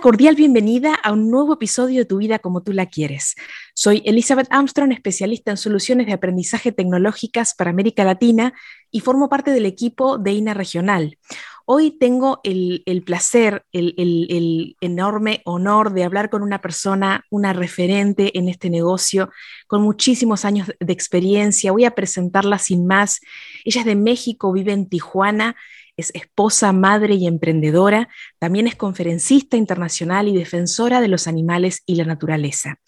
Cordial bienvenida a un nuevo episodio de Tu vida como tú la quieres. Soy Elizabeth Armstrong, especialista en soluciones de aprendizaje tecnológicas para América Latina y formo parte del equipo de INA Regional. Hoy tengo el, placer, el, enorme honor de hablar con una persona, una referente en este negocio, con muchísimos años de experiencia. Voy a presentarla sin más. Ella es de México, vive en Tijuana es esposa, madre y emprendedora, también es conferencista internacional y defensora de los animales y la naturaleza.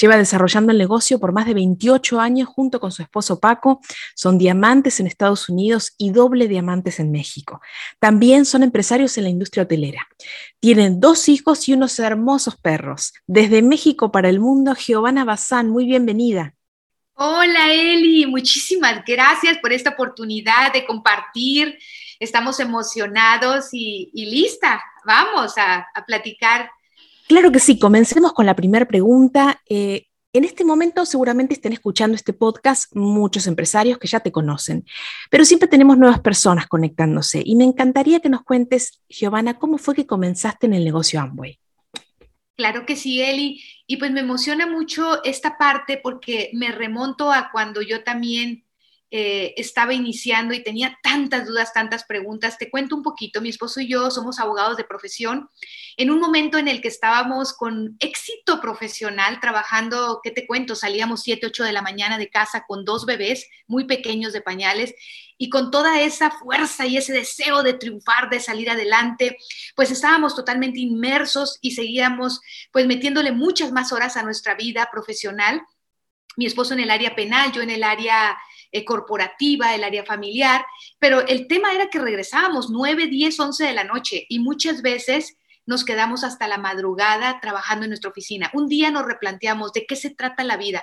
Lleva desarrollando el negocio por más de 28 años junto con su esposo Paco, son diamantes en Estados Unidos y doble diamantes en México. También son empresarios en la industria hotelera. Tienen dos hijos y unos hermosos perros. Desde México para el mundo, Giovanna Bazán, muy bienvenida. Hola Eli, muchísimas gracias por esta oportunidad de compartir estamos emocionados y, lista. Vamos a, platicar. Claro que sí, comencemos con la primera pregunta. Eh, en este momento seguramente estén escuchando este podcast muchos empresarios que ya te conocen, pero siempre tenemos nuevas personas conectándose y me encantaría que nos cuentes, Giovanna, cómo fue que comenzaste en el negocio Amway. Claro que sí, Eli. Y pues me emociona mucho esta parte porque me remonto a cuando yo también eh, estaba iniciando y tenía tantas dudas, tantas preguntas. Te cuento un poquito, mi esposo y yo somos abogados de profesión. En un momento en el que estábamos con éxito profesional, trabajando, ¿qué te cuento? Salíamos 7, 8 de la mañana de casa con dos bebés muy pequeños de pañales y con toda esa fuerza y ese deseo de triunfar, de salir adelante, pues estábamos totalmente inmersos y seguíamos pues metiéndole muchas más horas a nuestra vida profesional. Mi esposo en el área penal, yo en el área eh, corporativa, el área familiar, pero el tema era que regresábamos 9, 10, 11 de la noche y muchas veces nos quedamos hasta la madrugada trabajando en nuestra oficina. Un día nos replanteamos de qué se trata la vida.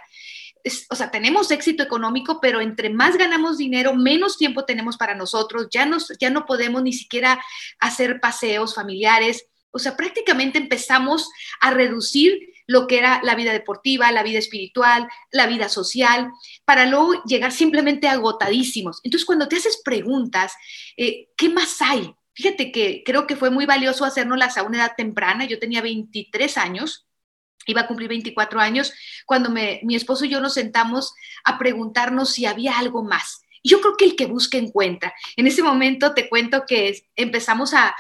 o sea, tenemos éxito económico, pero entre más ganamos dinero, menos tiempo tenemos para nosotros, ya, nos, ya no podemos ni siquiera hacer paseos familiares. O sea, prácticamente empezamos a reducir lo que era la vida deportiva, la vida espiritual, la vida social, para luego llegar simplemente agotadísimos. Entonces, cuando te haces preguntas, eh, ¿qué más hay? Fíjate que creo que fue muy valioso hacernoslas a una edad temprana. Yo tenía 23 años, iba a cumplir 24 años, cuando mi esposo y yo nos sentamos a preguntarnos si había algo más. Yo creo que el que busca encuentra. En ese momento te cuento que empezamos a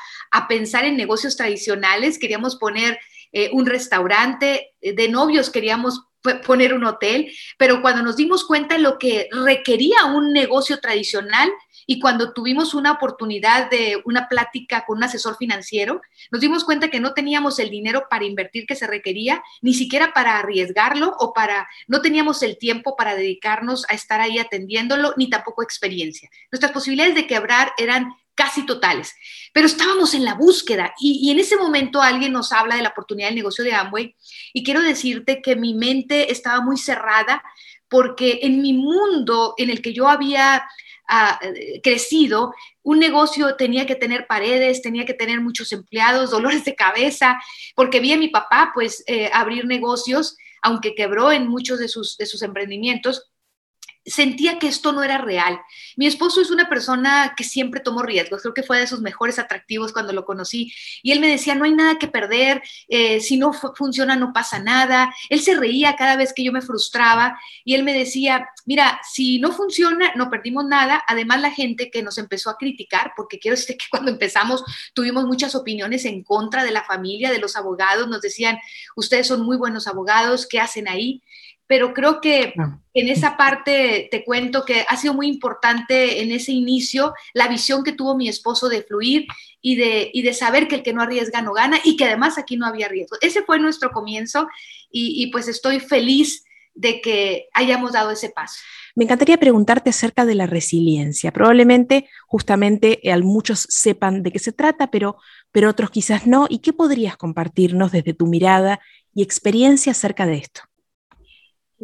pensar en negocios tradicionales, queríamos poner eh, un restaurante, eh, de novios queríamos poner un hotel, pero cuando nos dimos cuenta de lo que requería un negocio tradicional y cuando tuvimos una oportunidad de una plática con un asesor financiero, nos dimos cuenta que no teníamos el dinero para invertir que se requería, ni siquiera para arriesgarlo o para, no teníamos el tiempo para dedicarnos a estar ahí atendiéndolo, ni tampoco experiencia. Nuestras posibilidades de quebrar eran casi totales. Pero estábamos en la búsqueda y, en ese momento alguien nos habla de la oportunidad del negocio de Amway y quiero decirte que mi mente estaba muy cerrada porque en mi mundo en el que yo había ah, crecido, un negocio tenía que tener paredes, tenía que tener muchos empleados, dolores de cabeza, porque vi a mi papá pues eh, abrir negocios, aunque quebró en muchos de sus, de sus emprendimientos, sentía que esto no era real. Mi esposo es una persona que siempre tomó riesgos, creo que fue de sus mejores atractivos cuando lo conocí, y él me decía, no hay nada que perder, eh, si no funciona no pasa nada. Él se reía cada vez que yo me frustraba y él me decía, mira, si no funciona, no perdimos nada. Además, la gente que nos empezó a criticar, porque quiero decir que cuando empezamos tuvimos muchas opiniones en contra de la familia, de los abogados, nos decían, ustedes son muy buenos abogados, ¿qué hacen ahí? Pero creo que en esa parte te cuento que ha sido muy importante en ese inicio la visión que tuvo mi esposo de fluir y de, de saber que el que no arriesga no gana y que además aquí no había riesgo. Ese fue nuestro comienzo y, pues estoy feliz de que hayamos dado ese paso. Me encantaría preguntarte acerca de la resiliencia. Probablemente, justamente, eh, muchos sepan de qué se trata, pero, pero otros quizás no. ¿Y qué podrías compartirnos desde tu mirada y experiencia acerca de esto?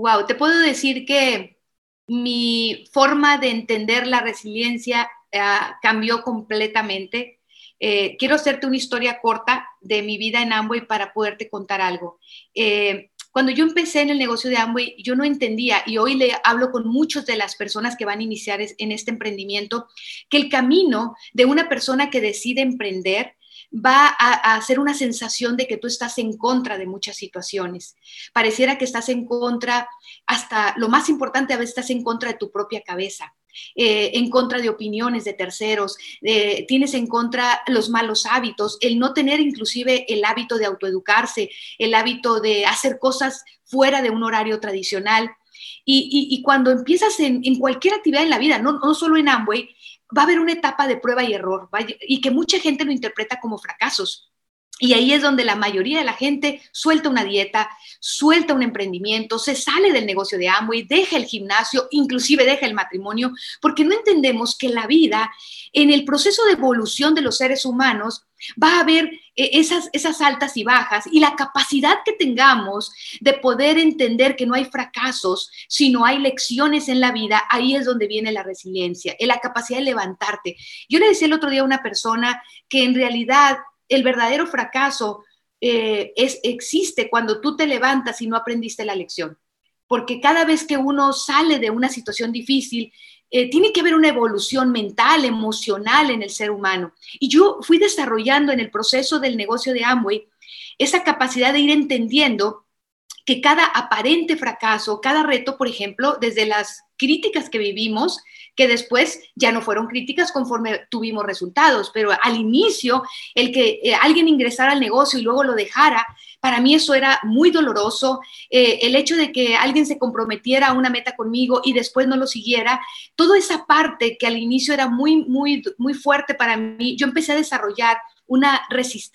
Wow, te puedo decir que mi forma de entender la resiliencia ah, cambió completamente. Eh, quiero hacerte una historia corta de mi vida en Amway para poderte contar algo. Eh, cuando yo empecé en el negocio de Amway, yo no entendía, y hoy le hablo con muchas de las personas que van a iniciar en este emprendimiento, que el camino de una persona que decide emprender va a, hacer una sensación de que tú estás en contra de muchas situaciones. Pareciera que estás en contra, hasta lo más importante, a veces estás en contra de tu propia cabeza. Eh, en contra de opiniones de terceros, tienes en contra los malos hábitos, el no tener inclusive el hábito de autoeducarse, el hábito de hacer cosas fuera de un horario tradicional. Y, cuando empiezas en, cualquier actividad en la vida, no, no solo en Amway, va a haber una etapa de prueba y error y que mucha gente lo interpreta como fracasos. Y ahí es donde la mayoría de la gente suelta una dieta, suelta un emprendimiento, se sale del negocio de Amway, deja el gimnasio, inclusive deja el matrimonio, porque no entendemos que la vida, en el proceso de evolución de los seres humanos, va a haber eh, esas, esas altas y bajas y la capacidad que tengamos de poder entender que no hay fracasos, sino hay lecciones en la vida, ahí es donde viene la resiliencia, la capacidad de levantarte. Yo le decía el otro día a una persona que en realidad el verdadero fracaso eh, es, existe cuando tú te levantas y no aprendiste la lección. Porque cada vez que uno sale de una situación difícil, eh, tiene que haber una evolución mental, emocional en el ser humano. Y yo fui desarrollando en el proceso del negocio de Amway esa capacidad de ir entendiendo que cada aparente fracaso, cada reto, por ejemplo, desde las críticas que vivimos, que después ya no fueron críticas conforme tuvimos resultados, pero al inicio, el que eh, alguien ingresara al negocio y luego lo dejara, para mí eso era muy doloroso. Eh, el hecho de que alguien se comprometiera a una meta conmigo y después no lo siguiera, toda esa parte que al inicio era muy, muy, muy fuerte para mí, yo empecé a desarrollar una,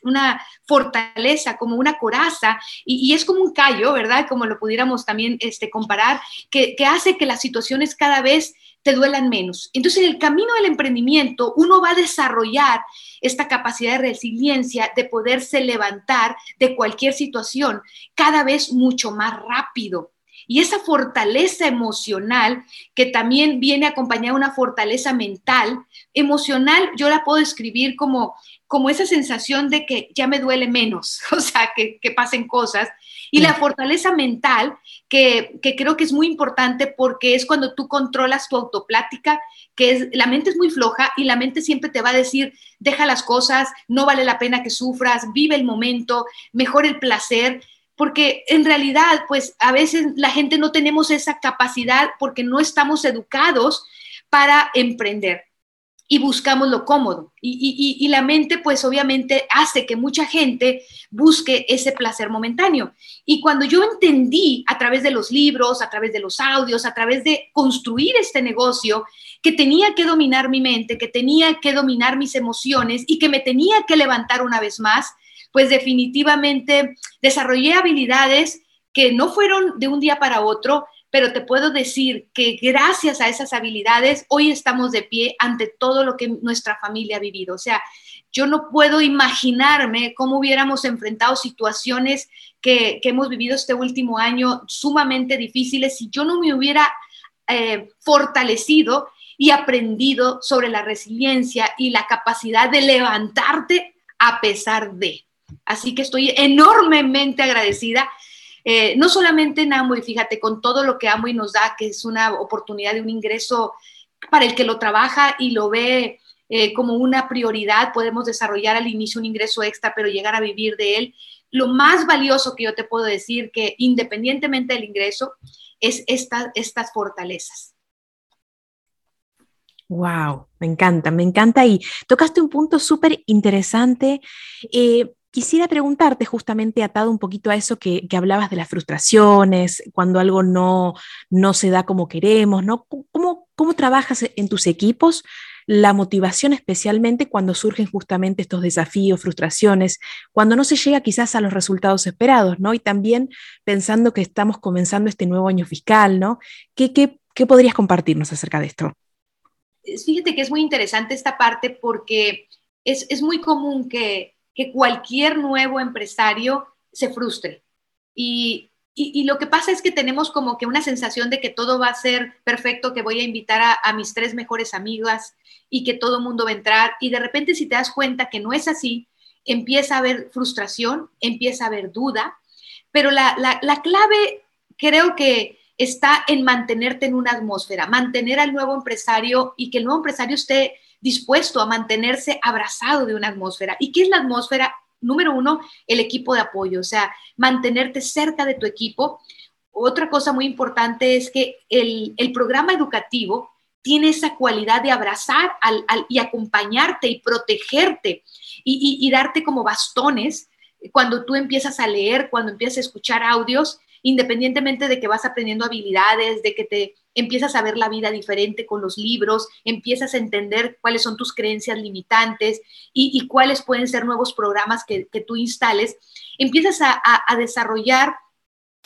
una fortaleza, como una coraza, y, es como un callo, ¿verdad? Como lo pudiéramos también este, comparar, que, que hace que las situaciones cada vez te duelan menos. Entonces, en el camino del emprendimiento, uno va a desarrollar esta capacidad de resiliencia, de poderse levantar de cualquier situación cada vez mucho más rápido. Y esa fortaleza emocional, que también viene acompañada de una fortaleza mental, emocional, yo la puedo describir como, como esa sensación de que ya me duele menos, o sea, que, que pasen cosas. Y la fortaleza mental, que, que, creo que es muy importante porque es cuando tú controlas tu autoplática, que es, la mente es muy floja y la mente siempre te va a decir, deja las cosas, no vale la pena que sufras, vive el momento, mejor el placer porque en realidad, pues a veces la gente no tenemos esa capacidad porque no estamos educados para emprender y buscamos lo cómodo. Y, la mente, pues obviamente, hace que mucha gente busque ese placer momentáneo. Y cuando yo entendí a través de los libros, a través de los audios, a través de construir este negocio, que tenía que dominar mi mente, que tenía que dominar mis emociones y que me tenía que levantar una vez más, pues definitivamente desarrollé habilidades que no fueron de un día para otro, pero te puedo decir que gracias a esas habilidades hoy estamos de pie ante todo lo que nuestra familia ha vivido. O sea, yo no puedo imaginarme cómo hubiéramos enfrentado situaciones que, hemos vivido este último año sumamente difíciles si yo no me hubiera eh, fortalecido y aprendido sobre la resiliencia y la capacidad de levantarte a pesar de. Así que estoy enormemente agradecida, eh, no solamente en y fíjate, con todo lo que y nos da, que es una oportunidad de un ingreso para el que lo trabaja y lo ve eh, como una prioridad, podemos desarrollar al inicio un ingreso extra, pero llegar a vivir de él. Lo más valioso que yo te puedo decir, que independientemente del ingreso, es estas fortalezas. Wow, me encanta, me encanta. Y tocaste un punto súper interesante. Eh, quisiera preguntarte, justamente atado un poquito a eso que, hablabas de las frustraciones, cuando algo no, no se da como queremos, ¿no? ¿Cómo, ¿Cómo trabajas en tus equipos la motivación especialmente cuando surgen justamente estos desafíos, frustraciones, cuando no se llega quizás a los resultados esperados, ¿no? Y también pensando que estamos comenzando este nuevo año fiscal, ¿no? ¿Qué, qué, qué podrías compartirnos acerca de esto? Fíjate que es muy interesante esta parte porque es, es muy común que que cualquier nuevo empresario se frustre. Y y, lo que pasa es que tenemos como que una sensación de que todo va a ser perfecto, que voy a invitar a, mis tres mejores amigas y que todo el mundo va a entrar. Y de repente si te das cuenta que no es así, empieza a haber frustración, empieza a haber duda, pero la, la, clave creo que está en mantenerte en una atmósfera, mantener al nuevo empresario y que el nuevo empresario esté dispuesto a mantenerse abrazado de una atmósfera. ¿Y qué es la atmósfera? número uno, el equipo de apoyo, o sea, mantenerte cerca de tu equipo. Otra cosa muy importante es que el, programa educativo tiene esa cualidad de abrazar y acompañarte y protegerte y darte como bastones cuando tú empiezas a leer, cuando empiezas a escuchar audios independientemente de que vas aprendiendo habilidades, de que te empiezas a ver la vida diferente con los libros, empiezas a entender cuáles son tus creencias limitantes y, cuáles pueden ser nuevos programas que, tú instales, empiezas a, desarrollar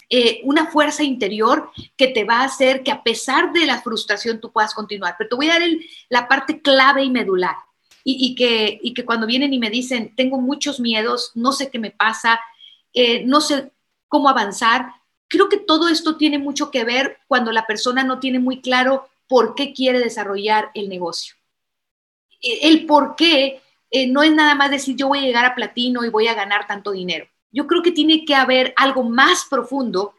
eh, una fuerza interior que te va a hacer que a pesar de la frustración tú puedas continuar. Pero te voy a dar la parte clave y medular. Y, que, cuando vienen y me dicen, tengo muchos miedos, no sé qué me pasa, eh, no sé cómo avanzar, Creo que todo esto tiene mucho que ver cuando la persona no tiene muy claro por qué quiere desarrollar el negocio. E, el por qué eh, no es nada más decir yo voy a llegar a platino y voy a ganar tanto dinero. Yo creo que tiene que haber algo más profundo.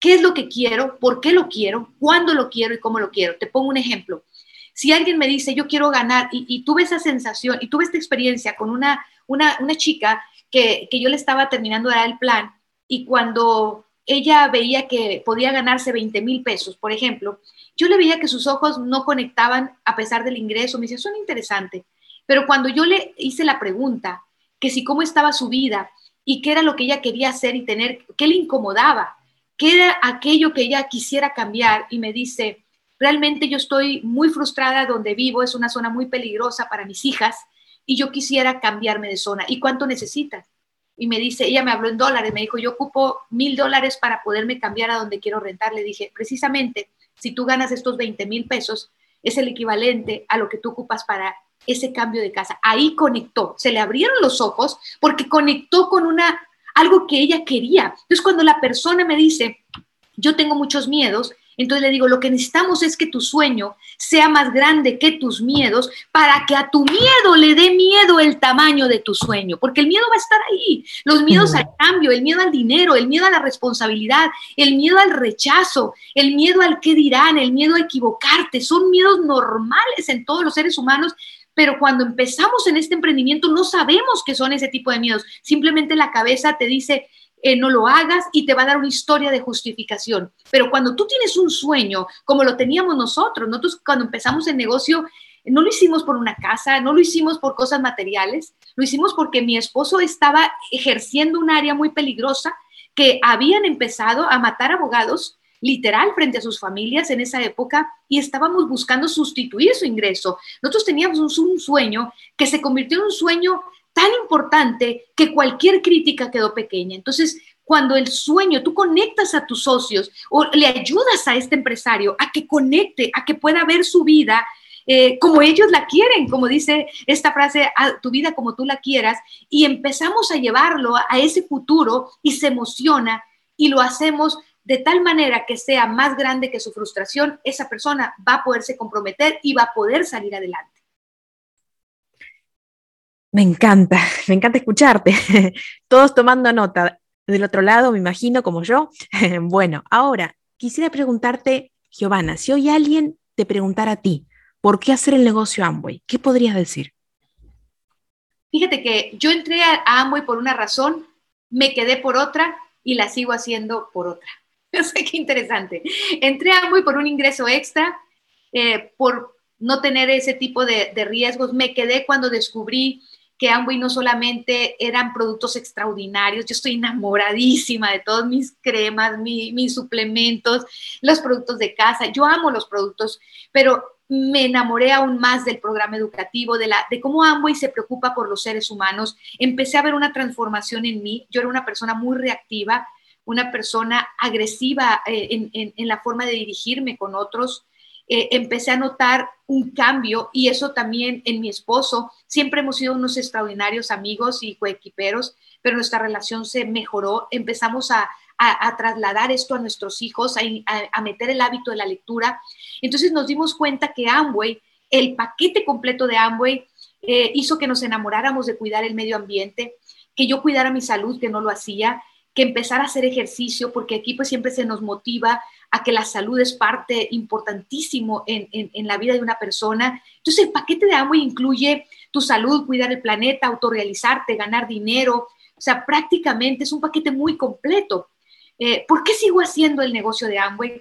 ¿Qué es lo que quiero? ¿Por qué lo quiero? ¿Cuándo lo quiero y cómo lo quiero? Te pongo un ejemplo. Si alguien me dice yo quiero ganar y, tuve esa sensación y tuve esta experiencia con una, una, chica que, que yo le estaba terminando de dar el plan y cuando ella veía que podía ganarse 20 mil pesos, por ejemplo, yo le veía que sus ojos no conectaban a pesar del ingreso. Me decía, son interesante. Pero cuando yo le hice la pregunta, que si cómo estaba su vida y qué era lo que ella quería hacer y tener, qué le incomodaba, qué era aquello que ella quisiera cambiar, y me dice, realmente yo estoy muy frustrada donde vivo, es una zona muy peligrosa para mis hijas y yo quisiera cambiarme de zona. ¿Y cuánto necesitas? Y me dice, ella me habló en dólares, me dijo, yo ocupo mil dólares para poderme cambiar a donde quiero rentar. Le dije, precisamente, si tú ganas estos 20 mil pesos, es el equivalente a lo que tú ocupas para ese cambio de casa. Ahí conectó, se le abrieron los ojos porque conectó con una, algo que ella quería. Entonces, cuando la persona me dice, yo tengo muchos miedos, entonces le digo, lo que necesitamos es que tu sueño sea más grande que tus miedos para que a tu miedo le dé miedo el tamaño de tu sueño, porque el miedo va a estar ahí. Los miedos al cambio, el miedo al dinero, el miedo a la responsabilidad, el miedo al rechazo, el miedo al qué dirán, el miedo a equivocarte, son miedos normales en todos los seres humanos pero cuando empezamos en este emprendimiento no sabemos qué son ese tipo de miedos. Simplemente la cabeza te dice, eh, no lo hagas y te va a dar una historia de justificación. Pero cuando tú tienes un sueño, como lo teníamos nosotros, nosotros cuando empezamos el negocio, no lo hicimos por una casa, no lo hicimos por cosas materiales, lo hicimos porque mi esposo estaba ejerciendo un área muy peligrosa que habían empezado a matar abogados literal frente a sus familias en esa época y estábamos buscando sustituir su ingreso. Nosotros teníamos un, sueño que se convirtió en un sueño tan importante que cualquier crítica quedó pequeña. Entonces, cuando el sueño, tú conectas a tus socios o le ayudas a este empresario a que conecte, a que pueda ver su vida eh, como ellos la quieren, como dice esta frase, a tu vida como tú la quieras, y empezamos a llevarlo a ese futuro y se emociona y lo hacemos de tal manera que sea más grande que su frustración, esa persona va a poderse comprometer y va a poder salir adelante. Me encanta, me encanta escucharte. Todos tomando nota. Del otro lado, me imagino, como yo. Bueno, ahora quisiera preguntarte, Giovanna, si hoy alguien te preguntara a ti, ¿por qué hacer el negocio Amway? ¿Qué podrías decir? Fíjate que yo entré a Amway por una razón, me quedé por otra y la sigo haciendo por otra. Sé qué interesante. Entré a Amway por un ingreso extra, eh, por no tener ese tipo de riesgos. Me quedé cuando descubrí que Amway no solamente eran productos extraordinarios, yo estoy enamoradísima de todos mis cremas, mis suplementos, los productos de casa, yo amo los productos, pero me enamoré aún más del programa educativo, de, la, de cómo Amway se preocupa por los seres humanos. Empecé a ver una transformación en mí. Yo era una persona muy reactiva, una persona agresiva eh, en, la forma de dirigirme con otros. Eh, empecé a notar un cambio y eso también en mi esposo. Siempre hemos sido unos extraordinarios amigos y coequiperos, pero nuestra relación se mejoró. Empezamos a, trasladar esto a nuestros hijos, a, meter el hábito de la lectura. Entonces nos dimos cuenta que Amway, el paquete completo de Amway, eh, hizo que nos enamoráramos de cuidar el medio ambiente, que yo cuidara mi salud, que no lo hacía, que empezara a hacer ejercicio, porque aquí pues siempre se nos motiva a que la salud es parte importantísimo en, en, la vida de una persona. Entonces el paquete de Amway incluye tu salud, cuidar el planeta, autorrealizarte, ganar dinero. O sea, prácticamente es un paquete muy completo. Eh, ¿Por qué sigo haciendo el negocio de Amway?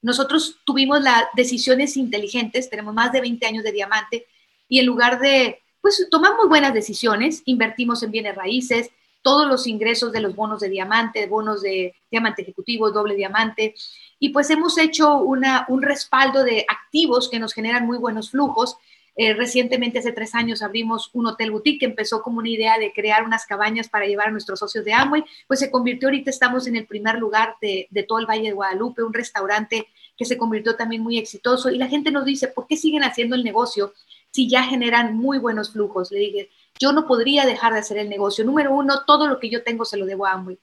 Nosotros tuvimos las decisiones inteligentes, tenemos más de 20 años de diamante, y en lugar de, pues tomamos buenas decisiones, invertimos en bienes raíces, todos los ingresos de los bonos de diamante, bonos de diamante ejecutivo, doble diamante, y pues hemos hecho una, un respaldo de activos que nos generan muy buenos flujos. Eh, recientemente, hace tres años, abrimos un hotel boutique que empezó como una idea de crear unas cabañas para llevar a nuestros socios de Amway, pues se convirtió, ahorita estamos en el primer lugar de, de todo el Valle de Guadalupe, un restaurante que se convirtió también muy exitoso. Y la gente nos dice, ¿por qué siguen haciendo el negocio si ya generan muy buenos flujos? Le dije, yo no podría dejar de hacer el negocio. Número uno, todo lo que yo tengo se lo debo a Amway.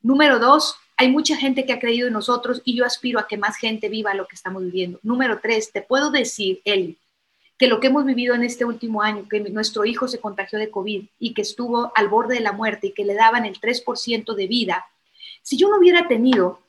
Número dos, hay mucha gente que ha creído en nosotros y yo aspiro a que más gente viva lo que estamos viviendo. Número tres, te puedo decir, Eli, que lo que hemos vivido en este último año, que nuestro hijo se contagió de COVID y que estuvo al borde de la muerte y que le daban el 3% de vida, si yo no hubiera tenido,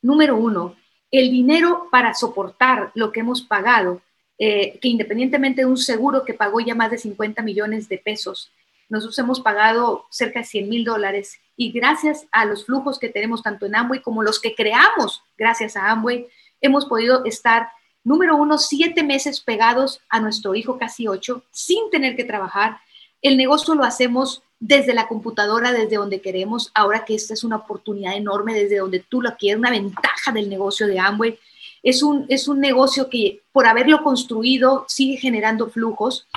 número uno, el dinero para soportar lo que hemos pagado, eh, que independientemente de un seguro que pagó ya más de 50 millones de pesos, nosotros hemos pagado cerca de 100 mil dólares y gracias a los flujos que tenemos tanto en Amway como los que creamos gracias a Amway, hemos podido estar Número uno, siete meses pegados a nuestro hijo, casi ocho, sin tener que trabajar. El negocio lo hacemos desde la computadora, desde donde queremos, ahora que esta es una oportunidad enorme desde donde tú lo quieres, una ventaja del negocio de Amway. Es un, es un negocio que por haberlo construido sigue generando flujos.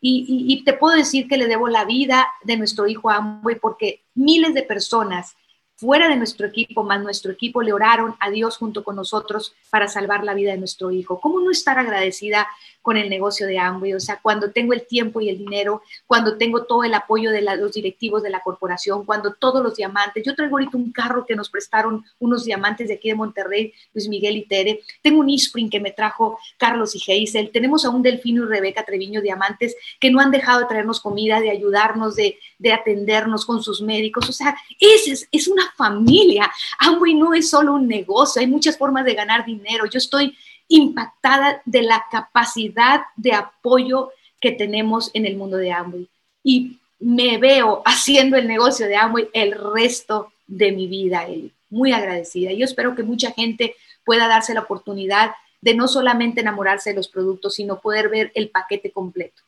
Y, y, te puedo decir que le debo la vida de nuestro hijo Amway porque miles de personas fuera de nuestro equipo, más nuestro equipo le oraron a Dios junto con nosotros para salvar la vida de nuestro hijo. ¿Cómo no estar agradecida con el negocio de Amway? O sea, cuando tengo el tiempo y el dinero, cuando tengo todo el apoyo de los directivos de la corporación, cuando todos los diamantes, yo traigo ahorita un carro que nos prestaron unos diamantes de aquí de Monterrey, Luis Miguel y Tere, tengo un Ispring que me trajo Carlos y Geisel, tenemos a un Delfino y Rebeca Treviño Diamantes que no han dejado de traernos comida, de ayudarnos, de, de atendernos con sus médicos. O sea, es, es una familia. Amway no es solo un negocio, hay muchas formas de ganar dinero. Yo estoy impactada de la capacidad de apoyo que tenemos en el mundo de Amway. Y me veo haciendo el negocio de Amway el resto de mi vida, muy agradecida. Yo espero que mucha gente pueda darse la oportunidad de no solamente enamorarse de los productos, sino poder ver el paquete completo.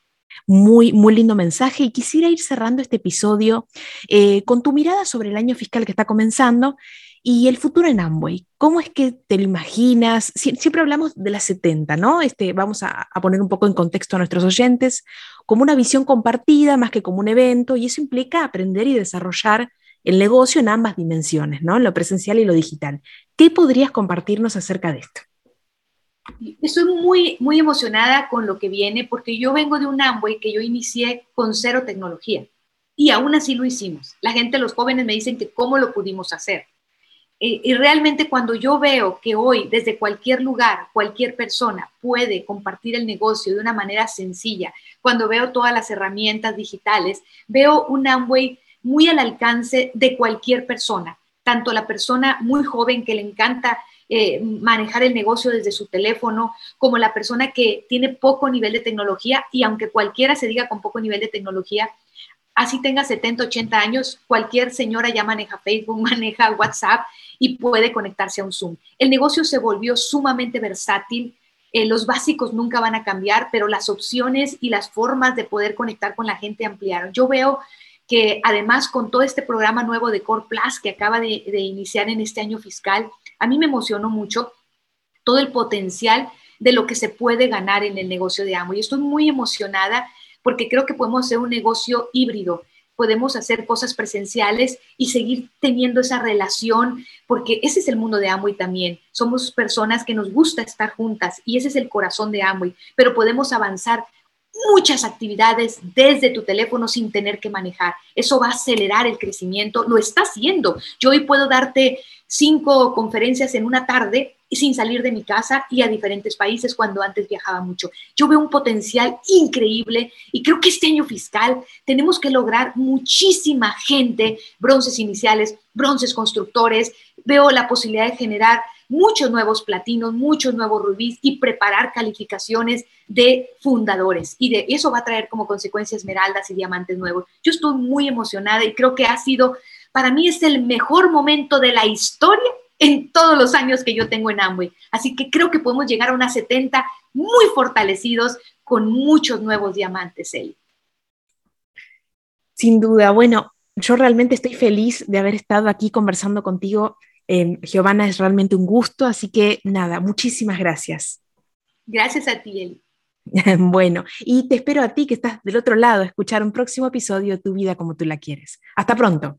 Muy, muy lindo mensaje y quisiera ir cerrando este episodio eh, con tu mirada sobre el año fiscal que está comenzando y el futuro en Amway. ¿Cómo es que te lo imaginas? siempre hablamos de las 70, ¿no? Este, vamos a, poner un poco en contexto a nuestros oyentes, como una visión compartida más que como un evento y eso implica aprender y desarrollar el negocio en ambas dimensiones, ¿no? Lo presencial y lo digital. ¿Qué podrías compartirnos acerca de esto? Estoy muy, muy emocionada con lo que viene porque yo vengo de un Amway que yo inicié con cero tecnología y aún así lo hicimos. La gente, los jóvenes me dicen que cómo lo pudimos hacer. Y realmente cuando yo veo que hoy desde cualquier lugar, cualquier persona puede compartir el negocio de una manera sencilla, cuando veo todas las herramientas digitales, veo un Amway muy al alcance de cualquier persona, tanto la persona muy joven que le encanta eh, manejar el negocio desde su teléfono, como la persona que tiene poco nivel de tecnología y aunque cualquiera se diga con poco nivel de tecnología, así tenga 70, 80 años, cualquier señora ya maneja Facebook, maneja WhatsApp y puede conectarse a un Zoom. El negocio se volvió sumamente versátil. Eh, los básicos nunca van a cambiar, pero las opciones y las formas de poder conectar con la gente ampliaron. Yo veo que además con todo este programa nuevo de Core Plus que acaba de, de iniciar en este año fiscal, a mí me emocionó mucho todo el potencial de lo que se puede ganar en el negocio de Amo. Y estoy muy emocionada porque creo que podemos hacer un negocio híbrido, podemos hacer cosas presenciales y seguir teniendo esa relación, porque ese es el mundo de Amway también. Somos personas que nos gusta estar juntas y ese es el corazón de Amway, pero podemos avanzar muchas actividades desde tu teléfono sin tener que manejar. Eso va a acelerar el crecimiento, lo está haciendo. Yo hoy puedo darte cinco conferencias en una tarde sin salir de mi casa y a diferentes países cuando antes viajaba mucho. Yo veo un potencial increíble y creo que este año fiscal tenemos que lograr muchísima gente, bronces iniciales, bronces constructores. Veo la posibilidad de generar muchos nuevos platinos, muchos nuevos rubíes y preparar calificaciones de fundadores. Y de eso va a traer como consecuencia esmeraldas y diamantes nuevos. Yo estoy muy emocionada y creo que ha sido, para mí es el mejor momento de la historia en todos los años que yo tengo en Amway. Así que creo que podemos llegar a unas 70 muy fortalecidos con muchos nuevos diamantes, Eli. Sin duda. Bueno, yo realmente estoy feliz de haber estado aquí conversando contigo. Eh, Giovanna, es realmente un gusto, así que nada, muchísimas gracias. Gracias a ti, Eli. bueno, y te espero a ti que estás del otro lado a escuchar un próximo episodio de Tu vida como tú la quieres. Hasta pronto.